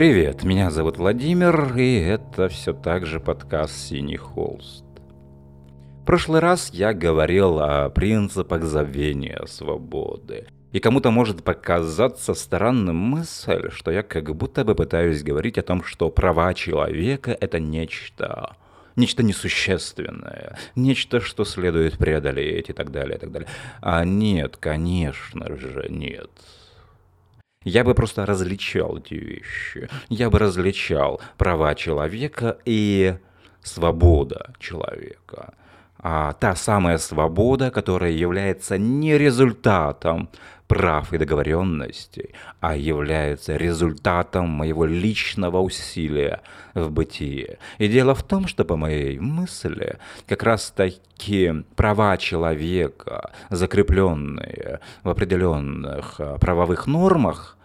Привет, меня зовут Владимир, и это все так же подкаст «Синий холст». В прошлый раз я говорил о принципах забвения свободы. И кому-то может показаться странным мысль, что я как будто бы пытаюсь говорить о том, что права человека — это нечто нечто несущественное, нечто, что следует преодолеть и так далее, и так далее. А нет, конечно же, нет. Я бы просто различал эти вещи. Я бы различал права человека и свобода человека а, та самая свобода, которая является не результатом прав и договоренностей, а является результатом моего личного усилия в бытие. И дело в том, что по моей мысли как раз таки права человека, закрепленные в определенных правовых нормах,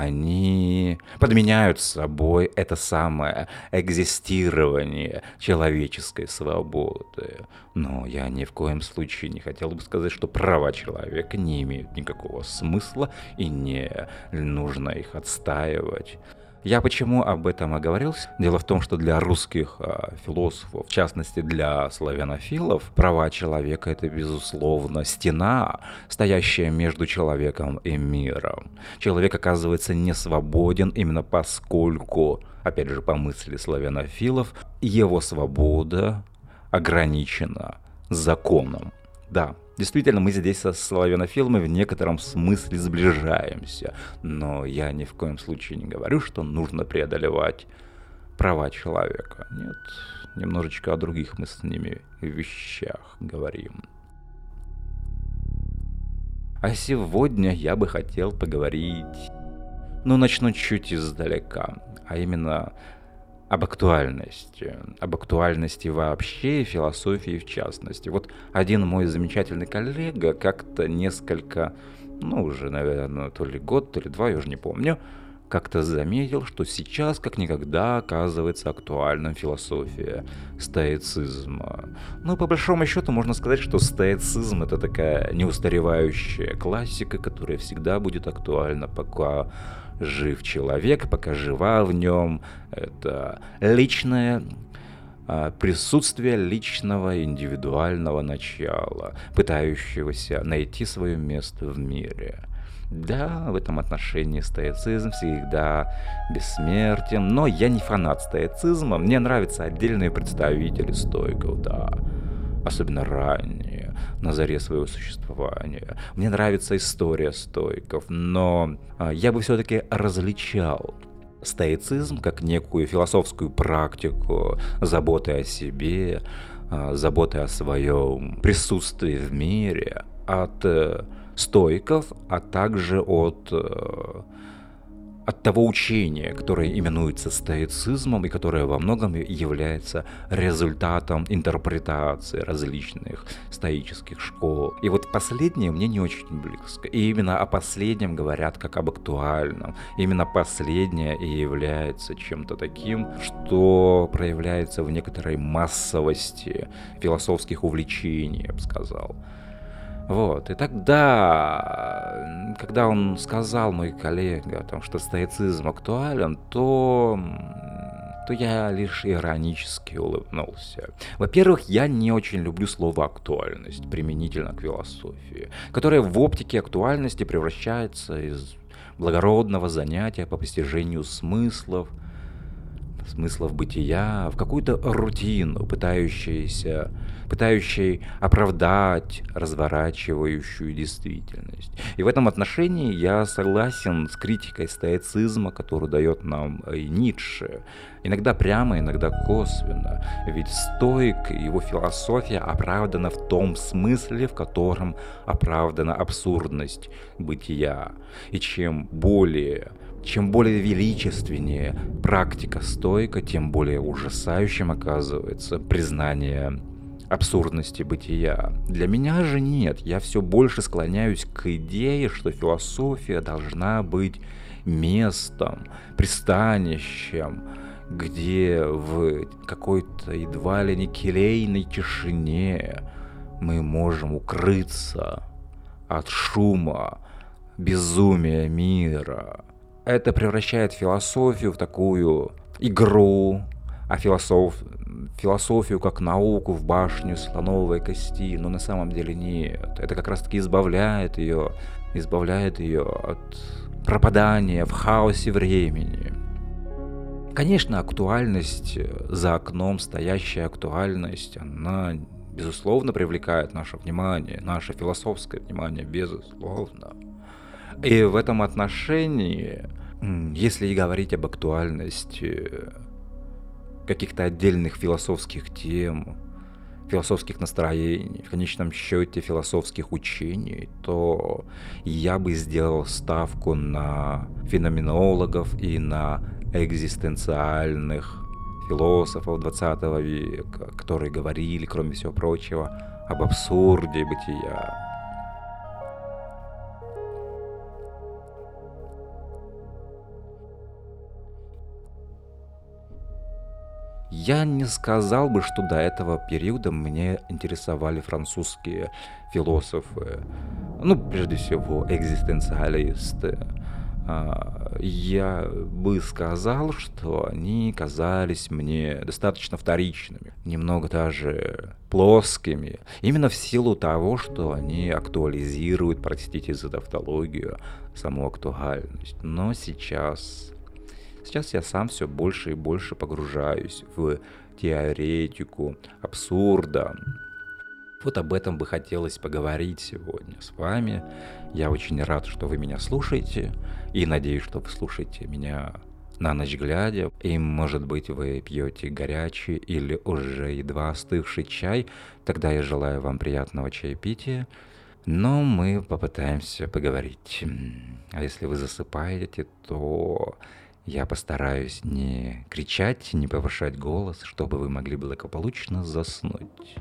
они подменяют собой это самое экзистирование человеческой свободы. Но я ни в коем случае не хотел бы сказать, что права человека не имеют никакого смысла и не нужно их отстаивать. Я почему об этом оговорился? Дело в том, что для русских э, философов, в частности для славянофилов, права человека — это, безусловно, стена, стоящая между человеком и миром. Человек оказывается не свободен именно поскольку, опять же, по мысли славянофилов, его свобода ограничена законом. Да, Действительно, мы здесь со славянофилами в некотором смысле сближаемся, но я ни в коем случае не говорю, что нужно преодолевать права человека. Нет, немножечко о других мы с ними вещах говорим. А сегодня я бы хотел поговорить, ну, начну чуть издалека, а именно об актуальности, об актуальности вообще и философии в частности. Вот один мой замечательный коллега как-то несколько, ну уже, наверное, то ли год, то ли два, я уже не помню, как-то заметил, что сейчас как никогда оказывается актуальным философия стоицизма. Ну, по большому счету, можно сказать, что стоицизм — это такая неустаревающая классика, которая всегда будет актуальна, пока жив человек, пока жива в нем это личное а, присутствие личного индивидуального начала, пытающегося найти свое место в мире. Да, в этом отношении стоицизм всегда бессмертен, но я не фанат стоицизма, мне нравятся отдельные представители стойков, да, особенно ранние на заре своего существования. Мне нравится история стойков, но а, я бы все-таки различал стоицизм как некую философскую практику заботы о себе, а, заботы о своем присутствии в мире от э, стойков, а также от э, от того учения, которое именуется стоицизмом и которое во многом является результатом интерпретации различных стоических школ. И вот последнее мне не очень близко. И именно о последнем говорят как об актуальном. Именно последнее и является чем-то таким, что проявляется в некоторой массовости философских увлечений, я бы сказал. Вот, и тогда, когда он сказал, мой коллега, о том, что стоицизм актуален, то то я лишь иронически улыбнулся. Во-первых, я не очень люблю слово «актуальность» применительно к философии, которая в оптике актуальности превращается из благородного занятия по постижению смыслов, смыслов бытия в какую-то рутину, пытающуюся пытающей оправдать разворачивающую действительность. И в этом отношении я согласен с критикой стоицизма, которую дает нам и Ницше. Иногда прямо, иногда косвенно. Ведь стоик и его философия оправдана в том смысле, в котором оправдана абсурдность бытия. И чем более чем более величественнее практика стойка, тем более ужасающим оказывается признание абсурдности бытия. Для меня же нет. Я все больше склоняюсь к идее, что философия должна быть местом, пристанищем, где в какой-то едва ли не келейной тишине мы можем укрыться от шума, безумия мира, это превращает философию в такую игру, а философ, философию как науку в башню слоновой кости, но на самом деле нет. Это как раз таки избавляет ее, избавляет ее от пропадания в хаосе времени. Конечно, актуальность за окном, стоящая актуальность, она безусловно привлекает наше внимание, наше философское внимание, безусловно. И в этом отношении, если и говорить об актуальности каких-то отдельных философских тем, философских настроений, в конечном счете философских учений, то я бы сделал ставку на феноменологов и на экзистенциальных философов 20 века, которые говорили, кроме всего прочего, об абсурде бытия, Я не сказал бы, что до этого периода меня интересовали французские философы. Ну, прежде всего, экзистенциалисты. А, я бы сказал, что они казались мне достаточно вторичными, немного даже плоскими, именно в силу того, что они актуализируют, простите за тавтологию, саму актуальность. Но сейчас Сейчас я сам все больше и больше погружаюсь в теоретику абсурда. Вот об этом бы хотелось поговорить сегодня с вами. Я очень рад, что вы меня слушаете, и надеюсь, что вы слушаете меня на ночь глядя, и, может быть, вы пьете горячий или уже едва остывший чай, тогда я желаю вам приятного чаепития, но мы попытаемся поговорить. А если вы засыпаете, то я постараюсь не кричать, не повышать голос, чтобы вы могли благополучно заснуть.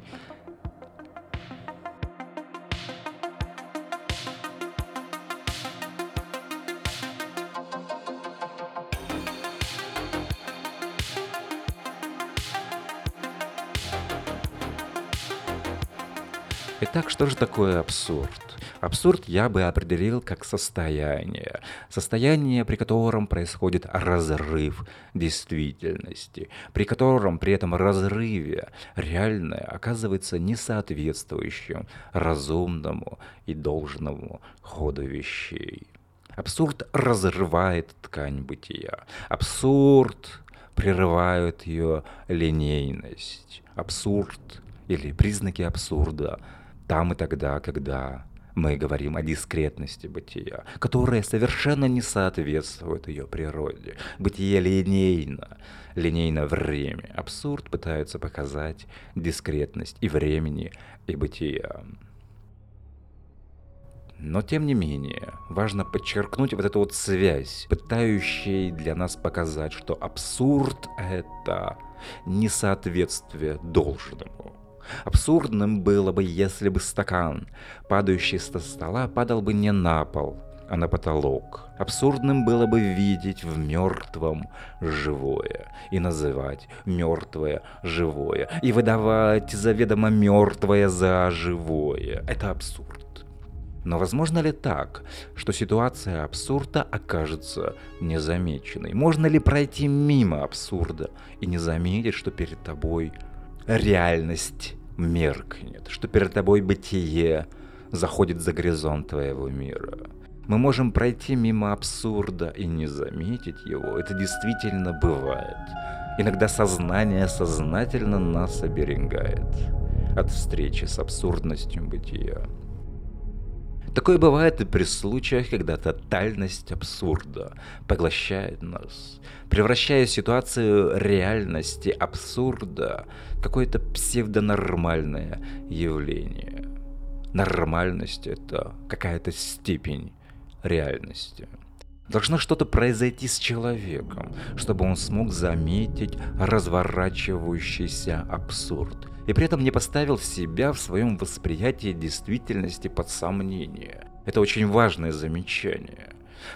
Итак, что же такое абсурд? Абсурд я бы определил как состояние. Состояние, при котором происходит разрыв действительности, при котором при этом разрыве реальное оказывается несоответствующим разумному и должному ходу вещей. Абсурд разрывает ткань бытия. Абсурд прерывает ее линейность. Абсурд или признаки абсурда там и тогда, когда мы говорим о дискретности бытия, которая совершенно не соответствует ее природе. Бытие линейно, линейно время. Абсурд пытается показать дискретность и времени, и бытия. Но тем не менее, важно подчеркнуть вот эту вот связь, пытающая для нас показать, что абсурд — это несоответствие должному. Абсурдным было бы, если бы стакан, падающий со стола, падал бы не на пол, а на потолок. Абсурдным было бы видеть в мертвом живое и называть мертвое живое и выдавать заведомо мертвое за живое. Это абсурд. Но возможно ли так, что ситуация абсурда окажется незамеченной? Можно ли пройти мимо абсурда и не заметить, что перед тобой реальность меркнет, что перед тобой бытие заходит за горизонт твоего мира. Мы можем пройти мимо абсурда и не заметить его. Это действительно бывает. Иногда сознание сознательно нас оберегает от встречи с абсурдностью бытия. Такое бывает и при случаях, когда тотальность абсурда поглощает нас, превращая ситуацию реальности абсурда в какое-то псевдонормальное явление. Нормальность — это какая-то степень реальности. Должно что-то произойти с человеком, чтобы он смог заметить разворачивающийся абсурд и при этом не поставил себя в своем восприятии действительности под сомнение. Это очень важное замечание.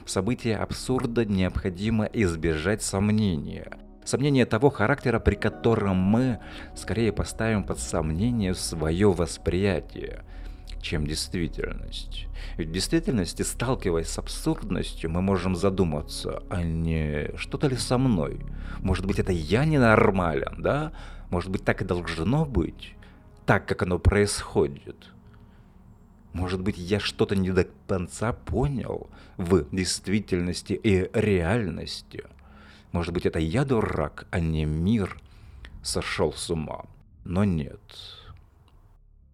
В событии абсурда необходимо избежать сомнения. Сомнения того характера, при котором мы скорее поставим под сомнение свое восприятие, чем действительность. Ведь в действительности, сталкиваясь с абсурдностью, мы можем задуматься, а не что-то ли со мной? Может быть, это я ненормален, да? Может быть, так и должно быть? Так, как оно происходит? Может быть, я что-то не до конца понял в действительности и реальности? Может быть, это я дурак, а не мир сошел с ума? Но нет.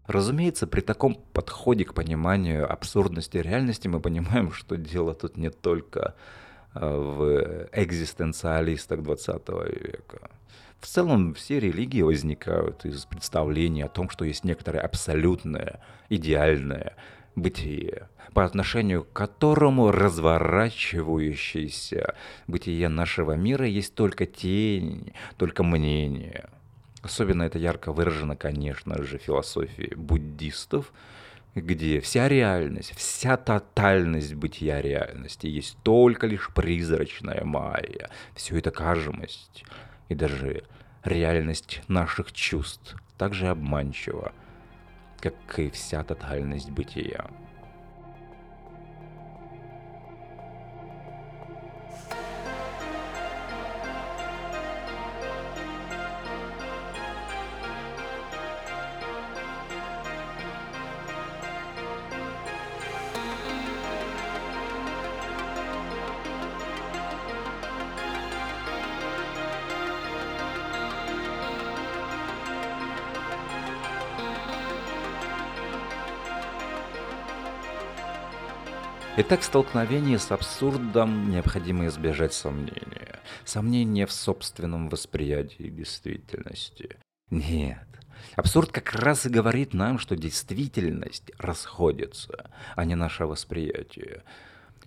Разумеется, при таком подходе к пониманию абсурдности реальности мы понимаем, что дело тут не только э, в экзистенциалистах 20 века. В целом все религии возникают из представления о том, что есть некоторое абсолютное, идеальное бытие, по отношению к которому разворачивающееся бытие нашего мира есть только тень, только мнение – Особенно это ярко выражено, конечно же, в философии буддистов, где вся реальность, вся тотальность бытия реальности есть только лишь призрачная майя. Все это кажемость и даже реальность наших чувств также обманчива, как и вся тотальность бытия. Итак, столкновение с абсурдом необходимо избежать сомнения. Сомнения в собственном восприятии действительности. Нет. Абсурд как раз и говорит нам, что действительность расходится, а не наше восприятие.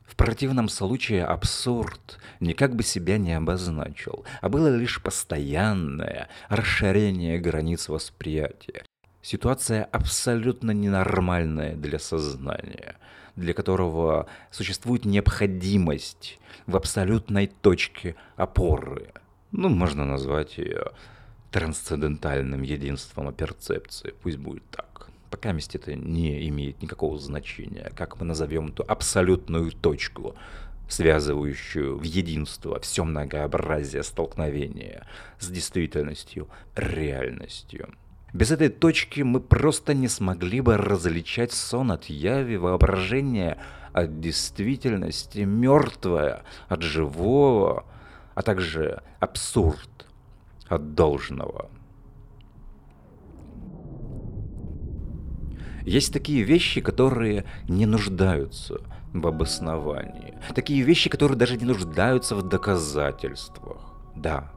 В противном случае абсурд никак бы себя не обозначил, а было лишь постоянное расширение границ восприятия. Ситуация абсолютно ненормальная для сознания – для которого существует необходимость в абсолютной точке опоры. Ну, можно назвать ее трансцендентальным единством перцепции. Пусть будет так. Пока месте это не имеет никакого значения. Как мы назовем эту абсолютную точку, связывающую в единство все многообразие столкновения с действительностью, реальностью. Без этой точки мы просто не смогли бы различать сон от яви, воображение от действительности, мертвое от живого, а также абсурд от должного. Есть такие вещи, которые не нуждаются в обосновании. Такие вещи, которые даже не нуждаются в доказательствах. Да,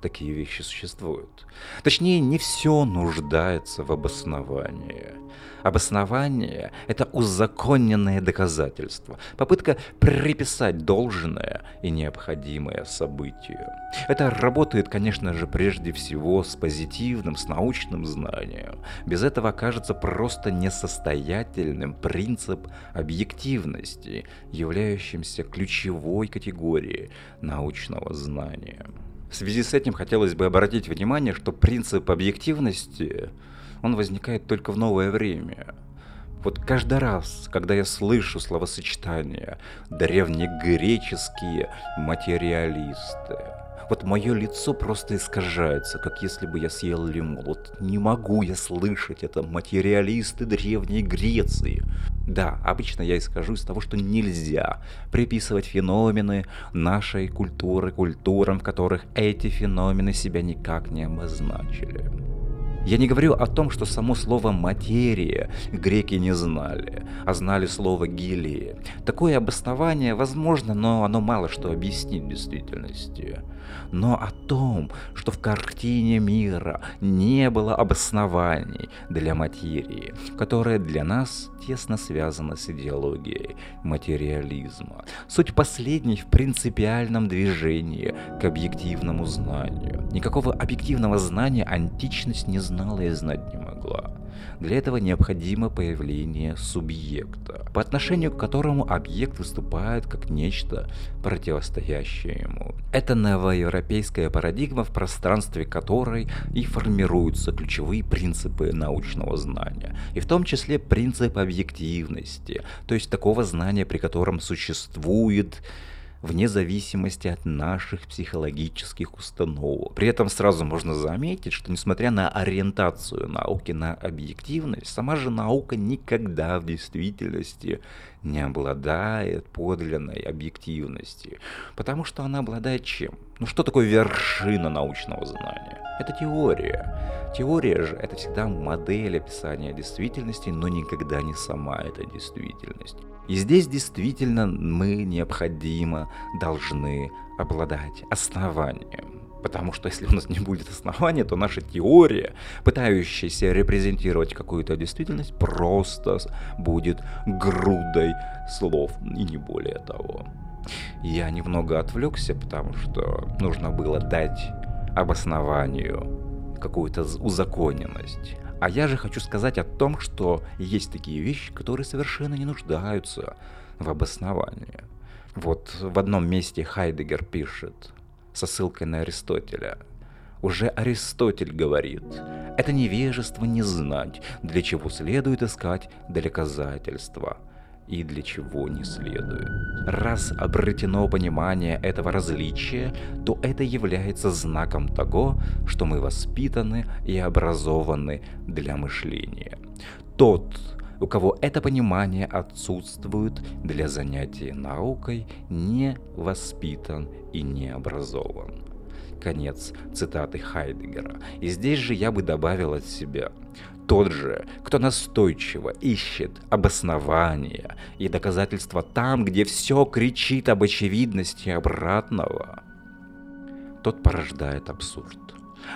такие вещи существуют. Точнее, не все нуждается в обосновании. Обоснование – это узаконенное доказательство, попытка приписать должное и необходимое событию. Это работает, конечно же, прежде всего с позитивным, с научным знанием. Без этого окажется просто несостоятельным принцип объективности, являющимся ключевой категорией научного знания. В связи с этим хотелось бы обратить внимание, что принцип объективности, он возникает только в новое время. Вот каждый раз, когда я слышу словосочетание «древнегреческие материалисты», вот мое лицо просто искажается, как если бы я съел лимон. Вот не могу я слышать это материалисты Древней Греции. Да, обычно я исхожу из того, что нельзя приписывать феномены нашей культуры культурам, в которых эти феномены себя никак не обозначили. Я не говорю о том, что само слово «материя» греки не знали, а знали слово «гелия». Такое обоснование возможно, но оно мало что объяснит действительности но о том, что в картине мира не было обоснований для материи, которая для нас тесно связана с идеологией материализма. Суть последней в принципиальном движении к объективному знанию. Никакого объективного знания античность не знала и знать не могла. Для этого необходимо появление субъекта, по отношению к которому объект выступает как нечто противостоящее ему. Это новоевропейская парадигма, в пространстве которой и формируются ключевые принципы научного знания, и в том числе принцип объективности, то есть такого знания, при котором существует вне зависимости от наших психологических установок. При этом сразу можно заметить, что несмотря на ориентацию науки на объективность, сама же наука никогда в действительности не обладает подлинной объективности. Потому что она обладает чем? Ну что такое вершина научного знания? Это теория. Теория же это всегда модель описания действительности, но никогда не сама эта действительность. И здесь действительно мы необходимо должны обладать основанием. Потому что если у нас не будет основания, то наша теория, пытающаяся репрезентировать какую-то действительность, просто будет грудой слов и не более того. Я немного отвлекся, потому что нужно было дать обоснованию какую-то узаконенность. А я же хочу сказать о том, что есть такие вещи, которые совершенно не нуждаются в обосновании. Вот в одном месте Хайдегер пишет со ссылкой на Аристотеля. Уже Аристотель говорит, это невежество не знать, для чего следует искать доказательства и для чего не следует. Раз обретено понимание этого различия, то это является знаком того, что мы воспитаны и образованы для мышления. Тот, у кого это понимание отсутствует для занятия наукой, не воспитан и не образован. Конец цитаты Хайдегера. И здесь же я бы добавил от себя тот же, кто настойчиво ищет обоснования и доказательства там, где все кричит об очевидности обратного, тот порождает абсурд.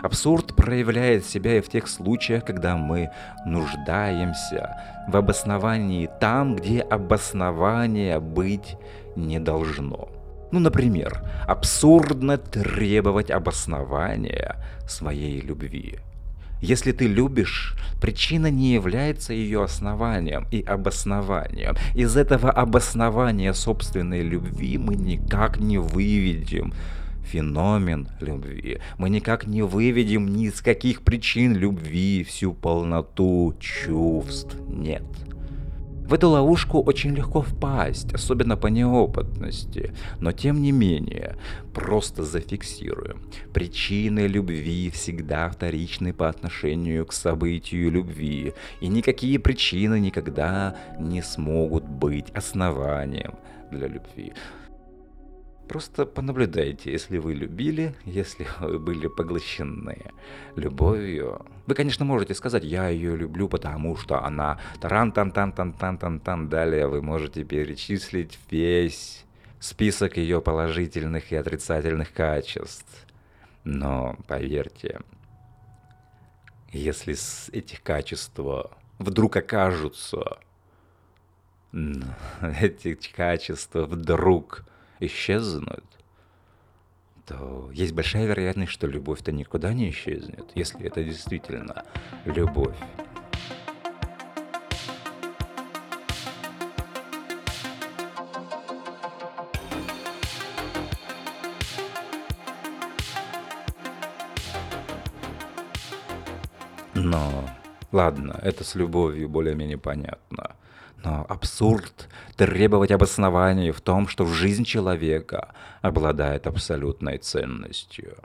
Абсурд проявляет себя и в тех случаях, когда мы нуждаемся в обосновании там, где обоснования быть не должно. Ну, например, абсурдно требовать обоснования своей любви – если ты любишь, причина не является ее основанием и обоснованием. Из этого обоснования собственной любви мы никак не выведем феномен любви. Мы никак не выведем ни из каких причин любви всю полноту чувств. Нет. В эту ловушку очень легко впасть, особенно по неопытности, но тем не менее, просто зафиксируем. Причины любви всегда вторичны по отношению к событию любви, и никакие причины никогда не смогут быть основанием для любви. Просто понаблюдайте, если вы любили, если вы были поглощены любовью. Вы, конечно, можете сказать, я ее люблю, потому что она таран тан тан тан тан тан тан Далее вы можете перечислить весь список ее положительных и отрицательных качеств. Но поверьте, если с этих качеств вдруг окажутся эти качества вдруг исчезнут, то есть большая вероятность, что любовь-то никуда не исчезнет, если это действительно любовь. Но ладно, это с любовью более-менее понятно. Но абсурд требовать обоснований в том, что жизнь человека обладает абсолютной ценностью.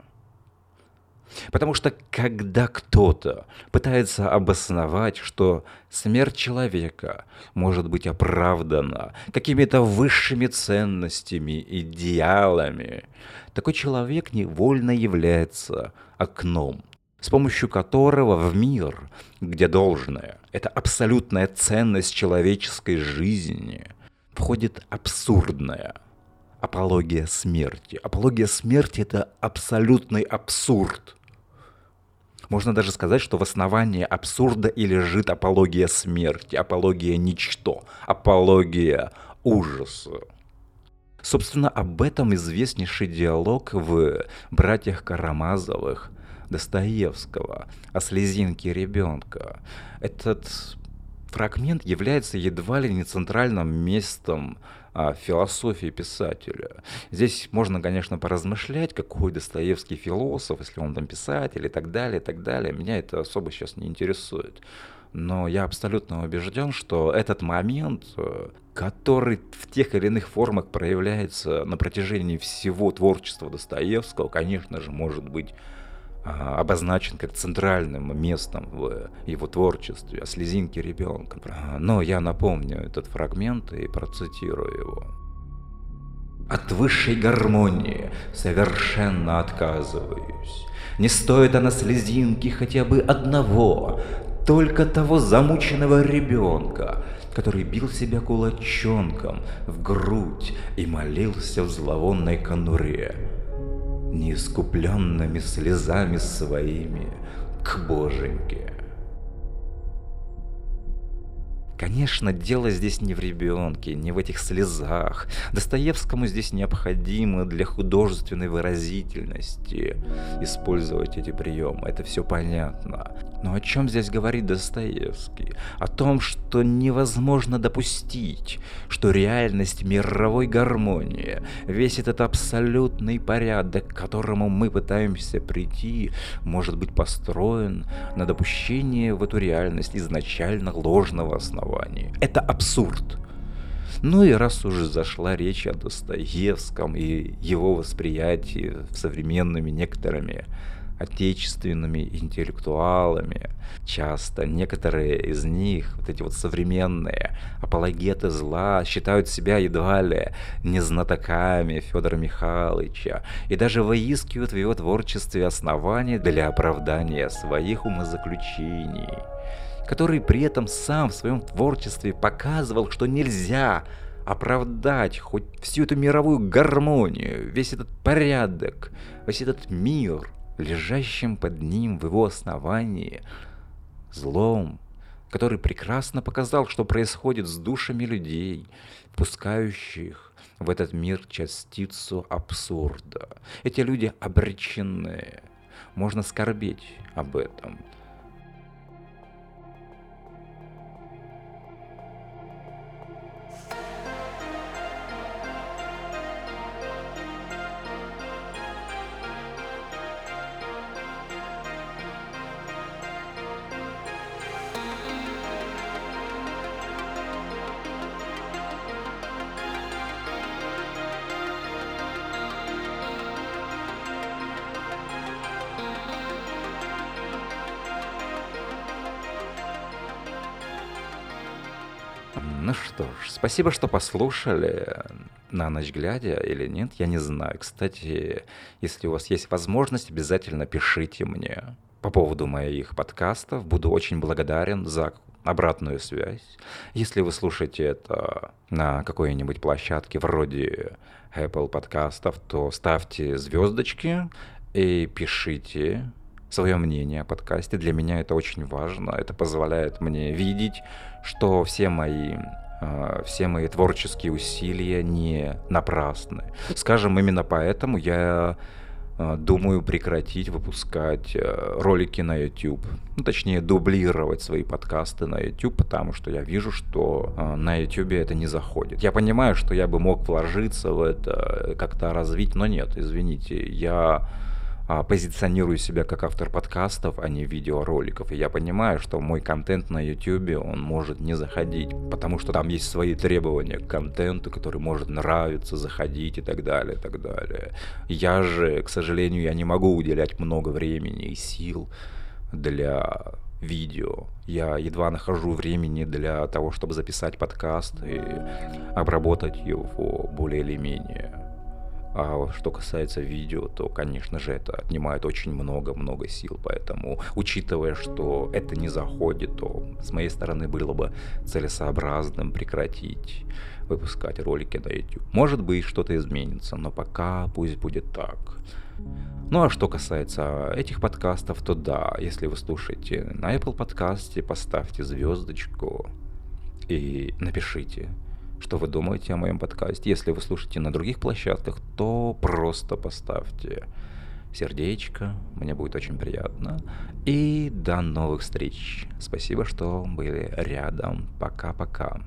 Потому что когда кто-то пытается обосновать, что смерть человека может быть оправдана какими-то высшими ценностями, идеалами, такой человек невольно является окном с помощью которого в мир, где должное – это абсолютная ценность человеческой жизни, входит абсурдная апология смерти. Апология смерти – это абсолютный абсурд. Можно даже сказать, что в основании абсурда и лежит апология смерти, апология ничто, апология ужаса. Собственно, об этом известнейший диалог в «Братьях Карамазовых» Достоевского о слезинке ребенка. Этот фрагмент является едва ли не центральным местом а, философии писателя. Здесь можно, конечно, поразмышлять, какой Достоевский философ, если он там писатель и так далее, и так далее. Меня это особо сейчас не интересует. Но я абсолютно убежден, что этот момент, э, который в тех или иных формах проявляется на протяжении всего творчества Достоевского, конечно же, может быть обозначен как центральным местом в его творчестве, о слезинке ребенка. Но я напомню этот фрагмент и процитирую его. От высшей гармонии совершенно отказываюсь. Не стоит она слезинки хотя бы одного, только того замученного ребенка, который бил себя кулачонком в грудь и молился в зловонной конуре, неискупленными слезами своими к Боженьке. Конечно, дело здесь не в ребенке, не в этих слезах. Достоевскому здесь необходимо для художественной выразительности использовать эти приемы. Это все понятно. Но о чем здесь говорит Достоевский? О том, что невозможно допустить, что реальность мировой гармонии, весь этот абсолютный порядок, к которому мы пытаемся прийти, может быть построен на допущении в эту реальность изначально ложного основания. Это абсурд. Ну и раз уже зашла речь о Достоевском и его восприятии современными некоторыми отечественными интеллектуалами. Часто некоторые из них, вот эти вот современные апологеты зла, считают себя едва ли не знатоками Федора Михайловича и даже выискивают в его творчестве основания для оправдания своих умозаключений который при этом сам в своем творчестве показывал, что нельзя оправдать хоть всю эту мировую гармонию, весь этот порядок, весь этот мир, лежащим под ним в его основании, злом, который прекрасно показал, что происходит с душами людей, впускающих в этот мир частицу абсурда. Эти люди обречены. Можно скорбеть об этом. Спасибо, что послушали. На ночь глядя или нет, я не знаю. Кстати, если у вас есть возможность, обязательно пишите мне по поводу моих подкастов. Буду очень благодарен за обратную связь. Если вы слушаете это на какой-нибудь площадке вроде Apple подкастов, то ставьте звездочки и пишите свое мнение о подкасте. Для меня это очень важно. Это позволяет мне видеть, что все мои все мои творческие усилия не напрасны. Скажем, именно поэтому я а, думаю прекратить выпускать а, ролики на YouTube. Ну, точнее, дублировать свои подкасты на YouTube, потому что я вижу, что на YouTube это не заходит. Я понимаю, что я бы мог вложиться в это, как-то развить, но нет, извините, я а, позиционирую себя как автор подкастов, а не видеороликов. И я понимаю, что мой контент на YouTube, он может не заходить, потому что там есть свои требования к контенту, который может нравиться, заходить и так далее, и так далее. Я же, к сожалению, я не могу уделять много времени и сил для видео. Я едва нахожу времени для того, чтобы записать подкаст и обработать его более или менее. А что касается видео, то, конечно же, это отнимает очень много-много сил, поэтому, учитывая, что это не заходит, то с моей стороны было бы целесообразным прекратить выпускать ролики на YouTube. Может быть, что-то изменится, но пока пусть будет так. Ну а что касается этих подкастов, то да, если вы слушаете на Apple подкасте, поставьте звездочку и напишите что вы думаете о моем подкасте. Если вы слушаете на других площадках, то просто поставьте сердечко, мне будет очень приятно. И до новых встреч. Спасибо, что были рядом. Пока-пока.